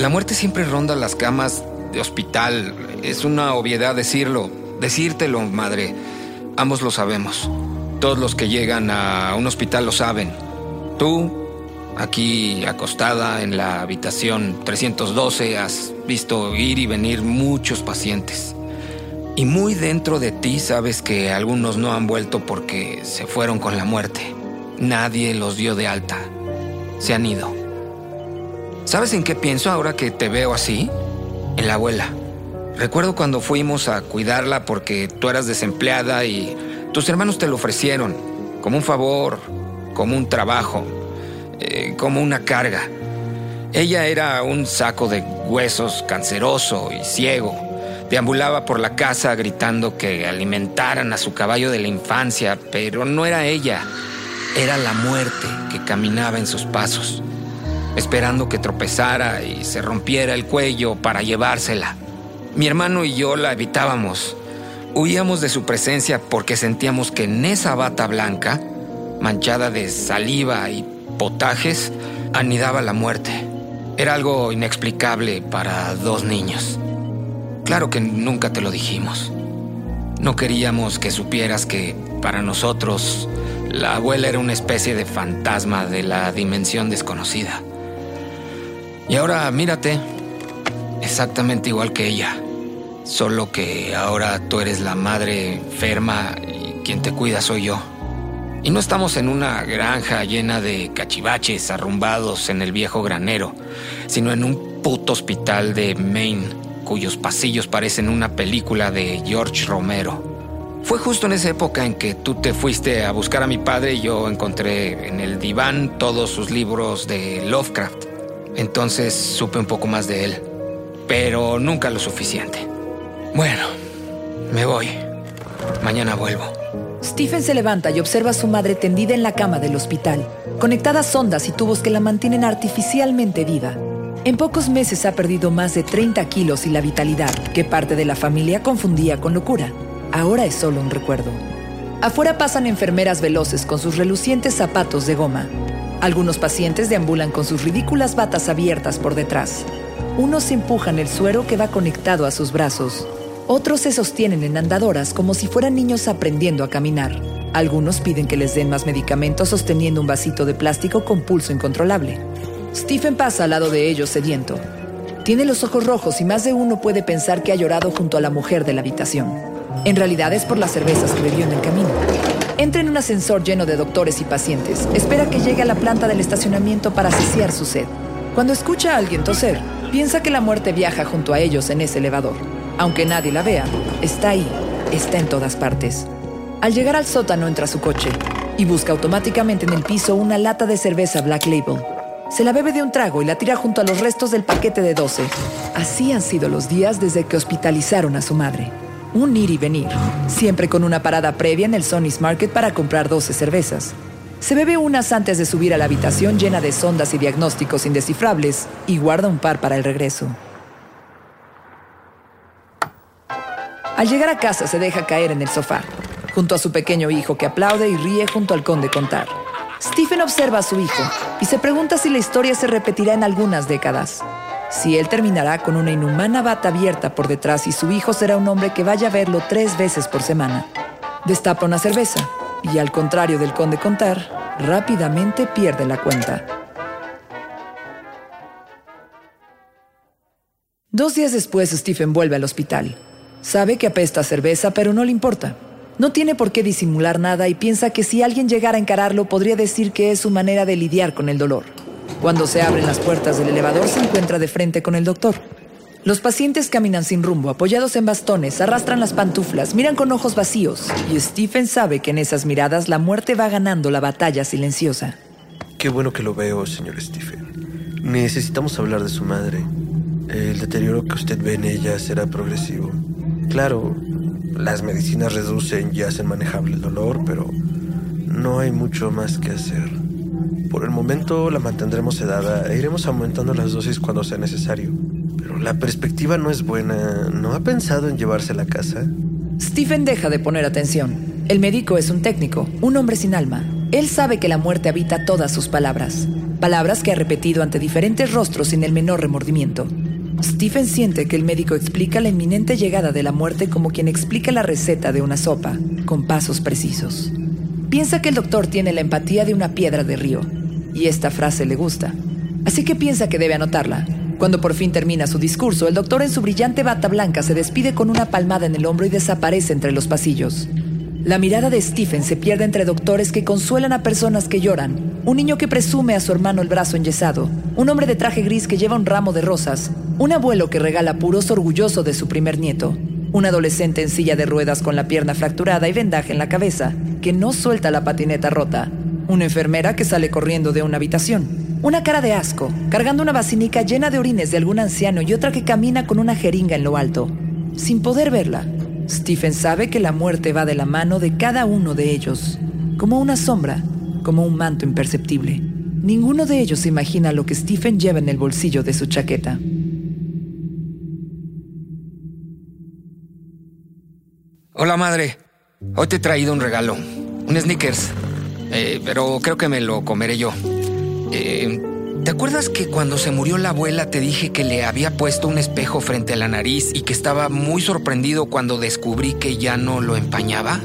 La muerte siempre ronda las camas de hospital. Es una obviedad decirlo. Decírtelo, madre. Ambos lo sabemos. Todos los que llegan a un hospital lo saben. Tú, aquí acostada en la habitación 312, has visto ir y venir muchos pacientes. Y muy dentro de ti sabes que algunos no han vuelto porque se fueron con la muerte. Nadie los dio de alta. Se han ido. ¿Sabes en qué pienso ahora que te veo así? En la abuela. Recuerdo cuando fuimos a cuidarla porque tú eras desempleada y tus hermanos te lo ofrecieron, como un favor, como un trabajo, eh, como una carga. Ella era un saco de huesos canceroso y ciego. Deambulaba por la casa gritando que alimentaran a su caballo de la infancia, pero no era ella, era la muerte que caminaba en sus pasos esperando que tropezara y se rompiera el cuello para llevársela. Mi hermano y yo la evitábamos. Huíamos de su presencia porque sentíamos que en esa bata blanca, manchada de saliva y potajes, anidaba la muerte. Era algo inexplicable para dos niños. Claro que nunca te lo dijimos. No queríamos que supieras que para nosotros la abuela era una especie de fantasma de la dimensión desconocida. Y ahora mírate, exactamente igual que ella. Solo que ahora tú eres la madre enferma y quien te cuida soy yo. Y no estamos en una granja llena de cachivaches arrumbados en el viejo granero, sino en un puto hospital de Maine, cuyos pasillos parecen una película de George Romero. Fue justo en esa época en que tú te fuiste a buscar a mi padre y yo encontré en el diván todos sus libros de Lovecraft. Entonces supe un poco más de él, pero nunca lo suficiente. Bueno, me voy. Mañana vuelvo. Stephen se levanta y observa a su madre tendida en la cama del hospital, conectadas sondas y tubos que la mantienen artificialmente viva. En pocos meses ha perdido más de 30 kilos y la vitalidad que parte de la familia confundía con locura. Ahora es solo un recuerdo. Afuera pasan enfermeras veloces con sus relucientes zapatos de goma. Algunos pacientes deambulan con sus ridículas batas abiertas por detrás. Unos empujan el suero que va conectado a sus brazos. Otros se sostienen en andadoras como si fueran niños aprendiendo a caminar. Algunos piden que les den más medicamentos sosteniendo un vasito de plástico con pulso incontrolable. Stephen pasa al lado de ellos sediento. Tiene los ojos rojos y más de uno puede pensar que ha llorado junto a la mujer de la habitación. En realidad es por las cervezas que bebió en el camino. Entra en un ascensor lleno de doctores y pacientes. Espera que llegue a la planta del estacionamiento para saciar su sed. Cuando escucha a alguien toser, piensa que la muerte viaja junto a ellos en ese elevador. Aunque nadie la vea, está ahí, está en todas partes. Al llegar al sótano entra su coche y busca automáticamente en el piso una lata de cerveza Black Label. Se la bebe de un trago y la tira junto a los restos del paquete de 12. Así han sido los días desde que hospitalizaron a su madre un ir y venir, siempre con una parada previa en el Sonny's Market para comprar 12 cervezas. Se bebe unas antes de subir a la habitación llena de sondas y diagnósticos indescifrables y guarda un par para el regreso. Al llegar a casa se deja caer en el sofá, junto a su pequeño hijo que aplaude y ríe junto al conde contar. Stephen observa a su hijo y se pregunta si la historia se repetirá en algunas décadas si él terminará con una inhumana bata abierta por detrás y su hijo será un hombre que vaya a verlo tres veces por semana. Destapa una cerveza y al contrario del conde contar, rápidamente pierde la cuenta. Dos días después, Stephen vuelve al hospital. Sabe que apesta cerveza, pero no le importa. No tiene por qué disimular nada y piensa que si alguien llegara a encararlo podría decir que es su manera de lidiar con el dolor. Cuando se abren las puertas del elevador se encuentra de frente con el doctor. Los pacientes caminan sin rumbo, apoyados en bastones, arrastran las pantuflas, miran con ojos vacíos, y Stephen sabe que en esas miradas la muerte va ganando la batalla silenciosa. Qué bueno que lo veo, señor Stephen. Necesitamos hablar de su madre. El deterioro que usted ve en ella será progresivo. Claro, las medicinas reducen y hacen manejable el dolor, pero no hay mucho más que hacer. Por el momento la mantendremos sedada e iremos aumentando las dosis cuando sea necesario. Pero la perspectiva no es buena. ¿No ha pensado en llevarse a la casa? Stephen deja de poner atención. El médico es un técnico, un hombre sin alma. Él sabe que la muerte habita todas sus palabras. Palabras que ha repetido ante diferentes rostros sin el menor remordimiento. Stephen siente que el médico explica la inminente llegada de la muerte como quien explica la receta de una sopa, con pasos precisos. Piensa que el doctor tiene la empatía de una piedra de río, y esta frase le gusta. Así que piensa que debe anotarla, cuando por fin termina su discurso, el doctor en su brillante bata blanca se despide con una palmada en el hombro y desaparece entre los pasillos. La mirada de Stephen se pierde entre doctores que consuelan a personas que lloran, un niño que presume a su hermano el brazo enyesado, un hombre de traje gris que lleva un ramo de rosas, un abuelo que regala puros orgulloso de su primer nieto, un adolescente en silla de ruedas con la pierna fracturada y vendaje en la cabeza, que no suelta la patineta rota, una enfermera que sale corriendo de una habitación, una cara de asco, cargando una basinica llena de orines de algún anciano y otra que camina con una jeringa en lo alto. Sin poder verla, Stephen sabe que la muerte va de la mano de cada uno de ellos, como una sombra, como un manto imperceptible. Ninguno de ellos imagina lo que Stephen lleva en el bolsillo de su chaqueta. Hola madre, hoy te he traído un regalo, un sneakers, eh, pero creo que me lo comeré yo. Eh, ¿Te acuerdas que cuando se murió la abuela te dije que le había puesto un espejo frente a la nariz y que estaba muy sorprendido cuando descubrí que ya no lo empañaba?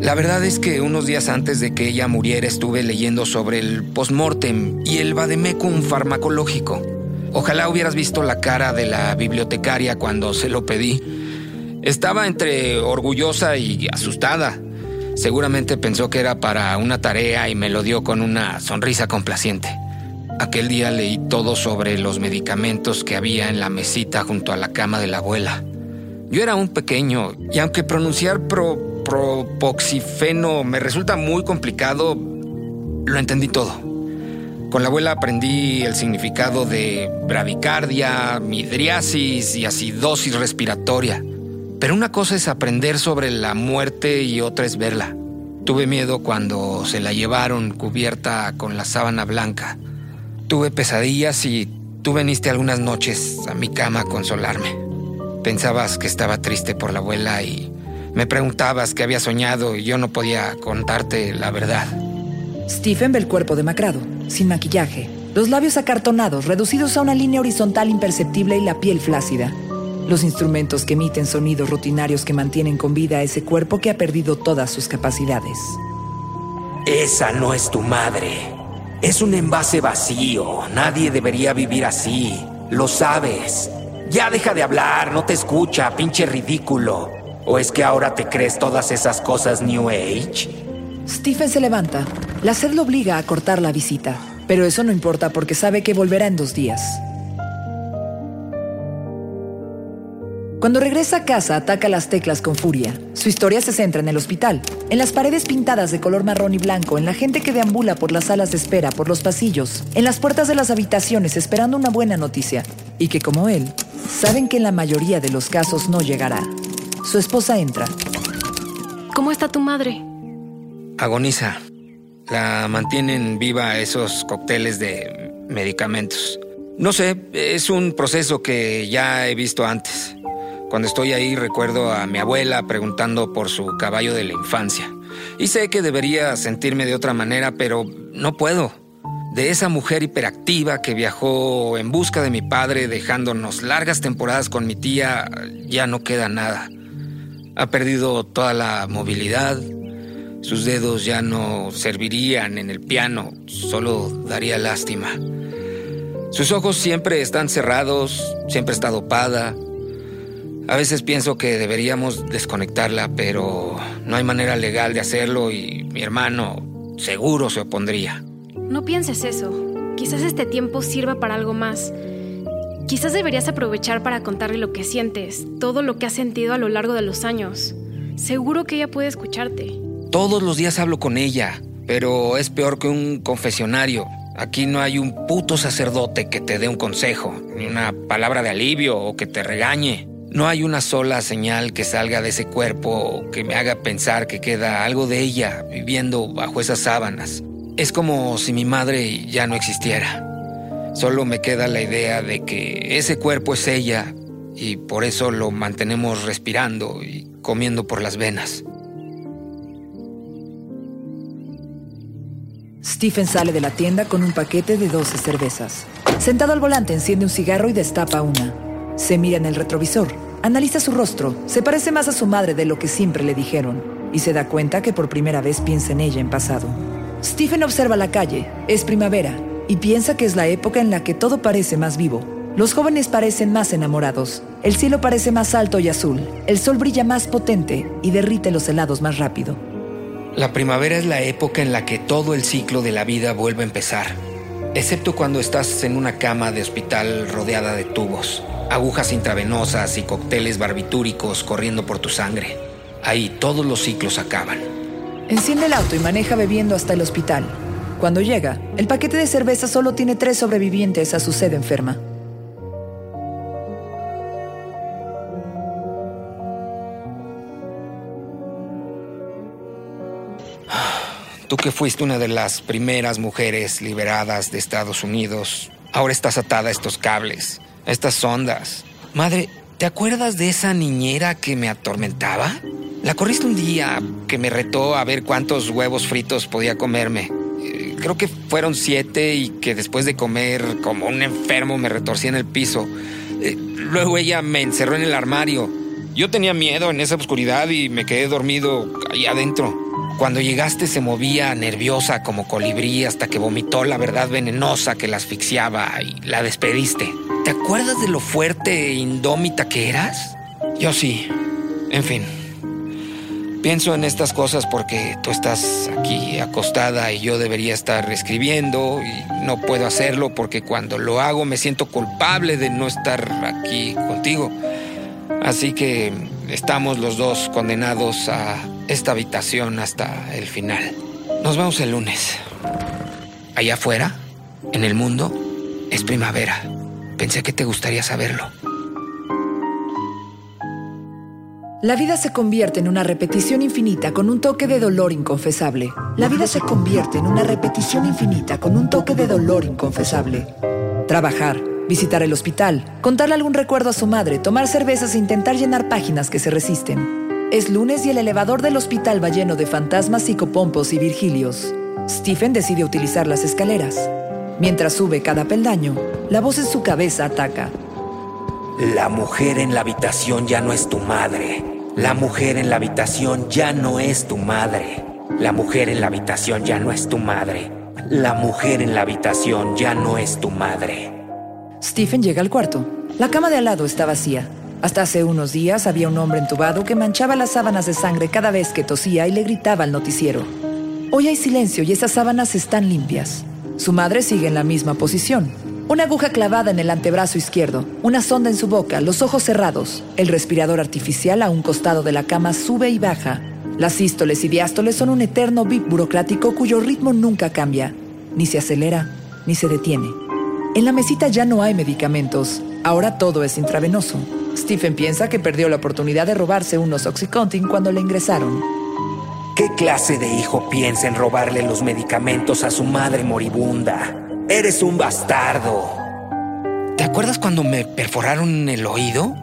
La verdad es que unos días antes de que ella muriera estuve leyendo sobre el postmortem y el vademecum farmacológico. Ojalá hubieras visto la cara de la bibliotecaria cuando se lo pedí. Estaba entre orgullosa y asustada. Seguramente pensó que era para una tarea y me lo dio con una sonrisa complaciente. Aquel día leí todo sobre los medicamentos que había en la mesita junto a la cama de la abuela. Yo era un pequeño y aunque pronunciar pro, propoxifeno me resulta muy complicado, lo entendí todo. Con la abuela aprendí el significado de bravicardia, midriasis y acidosis respiratoria. Pero una cosa es aprender sobre la muerte y otra es verla. Tuve miedo cuando se la llevaron cubierta con la sábana blanca. Tuve pesadillas y tú veniste algunas noches a mi cama a consolarme. Pensabas que estaba triste por la abuela y me preguntabas qué había soñado y yo no podía contarte la verdad. Stephen ve el cuerpo demacrado, sin maquillaje, los labios acartonados, reducidos a una línea horizontal imperceptible y la piel flácida. Los instrumentos que emiten sonidos rutinarios que mantienen con vida a ese cuerpo que ha perdido todas sus capacidades. Esa no es tu madre. Es un envase vacío. Nadie debería vivir así. Lo sabes. Ya deja de hablar, no te escucha, pinche ridículo. ¿O es que ahora te crees todas esas cosas New Age? Stephen se levanta. La sed lo obliga a cortar la visita. Pero eso no importa porque sabe que volverá en dos días. Cuando regresa a casa, ataca las teclas con furia. Su historia se centra en el hospital, en las paredes pintadas de color marrón y blanco, en la gente que deambula por las salas de espera, por los pasillos, en las puertas de las habitaciones esperando una buena noticia, y que como él, saben que en la mayoría de los casos no llegará. Su esposa entra. ¿Cómo está tu madre? Agoniza. La mantienen viva esos cócteles de medicamentos. No sé, es un proceso que ya he visto antes. Cuando estoy ahí recuerdo a mi abuela preguntando por su caballo de la infancia. Y sé que debería sentirme de otra manera, pero no puedo. De esa mujer hiperactiva que viajó en busca de mi padre dejándonos largas temporadas con mi tía, ya no queda nada. Ha perdido toda la movilidad, sus dedos ya no servirían en el piano, solo daría lástima. Sus ojos siempre están cerrados, siempre está dopada. A veces pienso que deberíamos desconectarla, pero no hay manera legal de hacerlo y mi hermano seguro se opondría. No pienses eso. Quizás este tiempo sirva para algo más. Quizás deberías aprovechar para contarle lo que sientes, todo lo que has sentido a lo largo de los años. Seguro que ella puede escucharte. Todos los días hablo con ella, pero es peor que un confesionario. Aquí no hay un puto sacerdote que te dé un consejo, ni una palabra de alivio o que te regañe. No hay una sola señal que salga de ese cuerpo que me haga pensar que queda algo de ella viviendo bajo esas sábanas. Es como si mi madre ya no existiera. Solo me queda la idea de que ese cuerpo es ella y por eso lo mantenemos respirando y comiendo por las venas. Stephen sale de la tienda con un paquete de 12 cervezas. Sentado al volante enciende un cigarro y destapa una. Se mira en el retrovisor, analiza su rostro, se parece más a su madre de lo que siempre le dijeron y se da cuenta que por primera vez piensa en ella en pasado. Stephen observa la calle, es primavera y piensa que es la época en la que todo parece más vivo. Los jóvenes parecen más enamorados, el cielo parece más alto y azul, el sol brilla más potente y derrite los helados más rápido. La primavera es la época en la que todo el ciclo de la vida vuelve a empezar, excepto cuando estás en una cama de hospital rodeada de tubos, agujas intravenosas y cócteles barbitúricos corriendo por tu sangre. Ahí todos los ciclos acaban. Enciende el auto y maneja bebiendo hasta el hospital. Cuando llega, el paquete de cerveza solo tiene tres sobrevivientes a su sed enferma. Tú que fuiste una de las primeras mujeres liberadas de Estados Unidos, ahora estás atada a estos cables, a estas ondas. Madre, ¿te acuerdas de esa niñera que me atormentaba? La corriste un día que me retó a ver cuántos huevos fritos podía comerme. Eh, Creo que fueron siete y que después de comer como un enfermo me retorcí en el piso. Eh, Luego ella me encerró en el armario. Yo tenía miedo en esa oscuridad y me quedé dormido ahí adentro. Cuando llegaste se movía nerviosa como colibrí hasta que vomitó la verdad venenosa que la asfixiaba y la despediste. ¿Te acuerdas de lo fuerte e indómita que eras? Yo sí. En fin. Pienso en estas cosas porque tú estás aquí acostada y yo debería estar escribiendo y no puedo hacerlo porque cuando lo hago me siento culpable de no estar aquí contigo. Así que estamos los dos condenados a esta habitación hasta el final. Nos vemos el lunes. Allá afuera, en el mundo, es primavera. Pensé que te gustaría saberlo. La vida se convierte en una repetición infinita con un toque de dolor inconfesable. La vida se convierte en una repetición infinita con un toque de dolor inconfesable. Trabajar, visitar el hospital, contarle algún recuerdo a su madre, tomar cervezas e intentar llenar páginas que se resisten. Es lunes y el elevador del hospital va lleno de fantasmas psicopompos y virgilios. Stephen decide utilizar las escaleras. Mientras sube cada peldaño, la voz en su cabeza ataca. La mujer en la habitación ya no es tu madre. La mujer en la habitación ya no es tu madre. La mujer en la habitación ya no es tu madre. La mujer en la habitación ya no es tu madre. Stephen llega al cuarto. La cama de al lado está vacía. Hasta hace unos días había un hombre entubado que manchaba las sábanas de sangre cada vez que tosía y le gritaba al noticiero. Hoy hay silencio y esas sábanas están limpias. Su madre sigue en la misma posición. Una aguja clavada en el antebrazo izquierdo, una sonda en su boca, los ojos cerrados. El respirador artificial a un costado de la cama sube y baja. Las sístoles y diástoles son un eterno bip burocrático cuyo ritmo nunca cambia, ni se acelera, ni se detiene. En la mesita ya no hay medicamentos, ahora todo es intravenoso. Stephen piensa que perdió la oportunidad de robarse unos Oxycontin cuando le ingresaron. ¿Qué clase de hijo piensa en robarle los medicamentos a su madre moribunda? Eres un bastardo. ¿Te acuerdas cuando me perforaron el oído?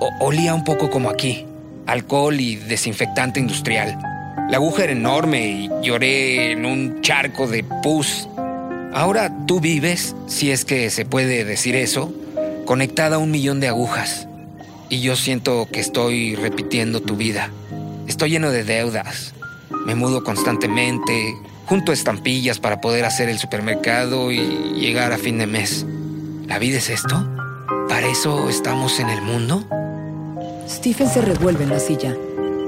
O- olía un poco como aquí. Alcohol y desinfectante industrial. La aguja era enorme y lloré en un charco de pus. Ahora tú vives, si es que se puede decir eso, conectada a un millón de agujas. Y yo siento que estoy repitiendo tu vida. Estoy lleno de deudas. Me mudo constantemente, junto estampillas para poder hacer el supermercado y llegar a fin de mes. ¿La vida es esto? ¿Para eso estamos en el mundo? Stephen se revuelve en la silla.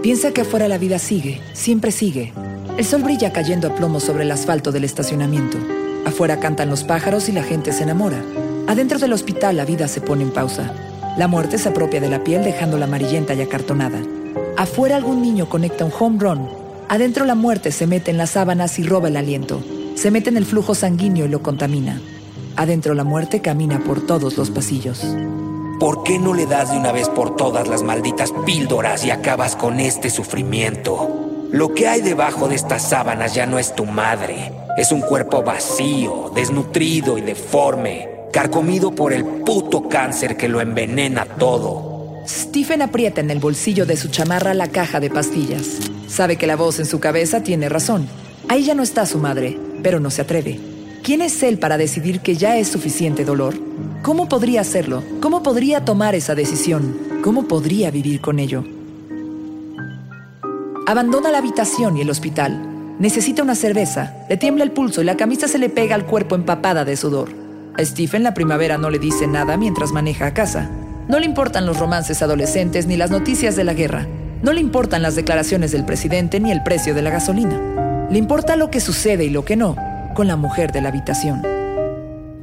Piensa que afuera la vida sigue, siempre sigue. El sol brilla cayendo a plomo sobre el asfalto del estacionamiento. Afuera cantan los pájaros y la gente se enamora. Adentro del hospital la vida se pone en pausa. La muerte se apropia de la piel dejándola amarillenta y acartonada. Afuera algún niño conecta un home run. Adentro la muerte se mete en las sábanas y roba el aliento. Se mete en el flujo sanguíneo y lo contamina. Adentro la muerte camina por todos los pasillos. ¿Por qué no le das de una vez por todas las malditas píldoras y acabas con este sufrimiento? Lo que hay debajo de estas sábanas ya no es tu madre. Es un cuerpo vacío, desnutrido y deforme carcomido por el puto cáncer que lo envenena todo. Stephen aprieta en el bolsillo de su chamarra la caja de pastillas. Sabe que la voz en su cabeza tiene razón. Ahí ya no está su madre, pero no se atreve. ¿Quién es él para decidir que ya es suficiente dolor? ¿Cómo podría hacerlo? ¿Cómo podría tomar esa decisión? ¿Cómo podría vivir con ello? Abandona la habitación y el hospital. Necesita una cerveza, le tiembla el pulso y la camisa se le pega al cuerpo empapada de sudor. A Stephen la primavera no le dice nada mientras maneja a casa. No le importan los romances adolescentes ni las noticias de la guerra. No le importan las declaraciones del presidente ni el precio de la gasolina. Le importa lo que sucede y lo que no con la mujer de la habitación.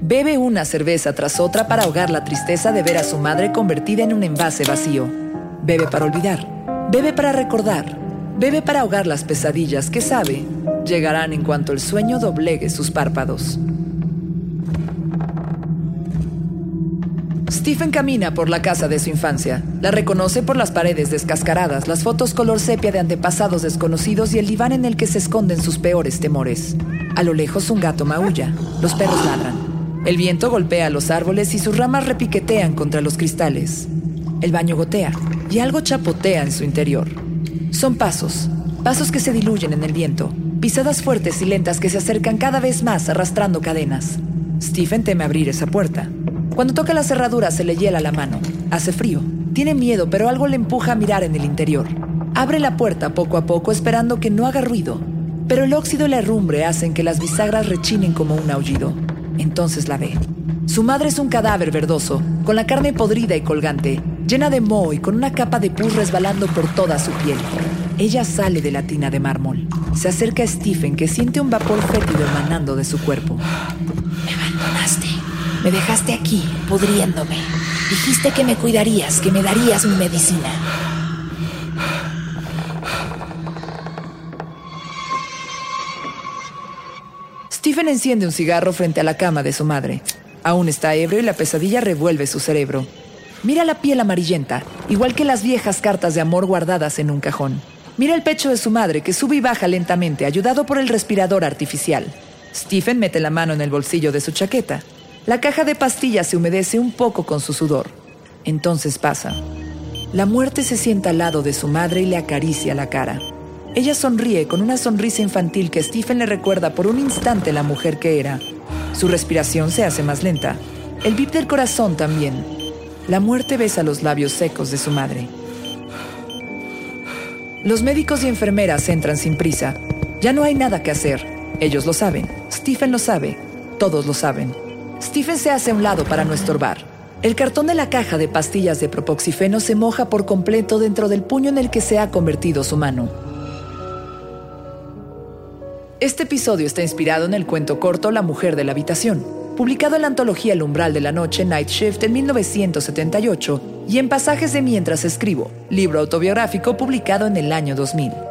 Bebe una cerveza tras otra para ahogar la tristeza de ver a su madre convertida en un envase vacío. Bebe para olvidar. Bebe para recordar. Bebe para ahogar las pesadillas que sabe llegarán en cuanto el sueño doblegue sus párpados. Stephen camina por la casa de su infancia. La reconoce por las paredes descascaradas, las fotos color sepia de antepasados desconocidos y el diván en el que se esconden sus peores temores. A lo lejos un gato maulla. Los perros ladran. El viento golpea los árboles y sus ramas repiquetean contra los cristales. El baño gotea y algo chapotea en su interior. Son pasos, pasos que se diluyen en el viento, pisadas fuertes y lentas que se acercan cada vez más arrastrando cadenas. Stephen teme abrir esa puerta. Cuando toca la cerradura se le hiela la mano. Hace frío. Tiene miedo, pero algo le empuja a mirar en el interior. Abre la puerta poco a poco esperando que no haga ruido, pero el óxido y la herrumbre hacen que las bisagras rechinen como un aullido. Entonces la ve. Su madre es un cadáver verdoso, con la carne podrida y colgante, llena de moho y con una capa de pus resbalando por toda su piel. Ella sale de la tina de mármol. Se acerca a Stephen, que siente un vapor fétido emanando de su cuerpo. Me abandonaste. Me dejaste aquí, pudriéndome. Dijiste que me cuidarías, que me darías mi medicina. Stephen enciende un cigarro frente a la cama de su madre. Aún está ebrio y la pesadilla revuelve su cerebro. Mira la piel amarillenta, igual que las viejas cartas de amor guardadas en un cajón. Mira el pecho de su madre que sube y baja lentamente, ayudado por el respirador artificial. Stephen mete la mano en el bolsillo de su chaqueta. La caja de pastillas se humedece un poco con su sudor. Entonces pasa. La muerte se sienta al lado de su madre y le acaricia la cara. Ella sonríe con una sonrisa infantil que Stephen le recuerda por un instante la mujer que era. Su respiración se hace más lenta. El bip del corazón también. La muerte besa los labios secos de su madre. Los médicos y enfermeras entran sin prisa. Ya no hay nada que hacer. Ellos lo saben. Stephen lo sabe. Todos lo saben. Stephen se hace a un lado para no estorbar. El cartón de la caja de pastillas de propoxifeno se moja por completo dentro del puño en el que se ha convertido su mano. Este episodio está inspirado en el cuento corto La mujer de la habitación, publicado en la antología El umbral de la noche Night Shift en 1978 y en Pasajes de Mientras escribo, libro autobiográfico publicado en el año 2000.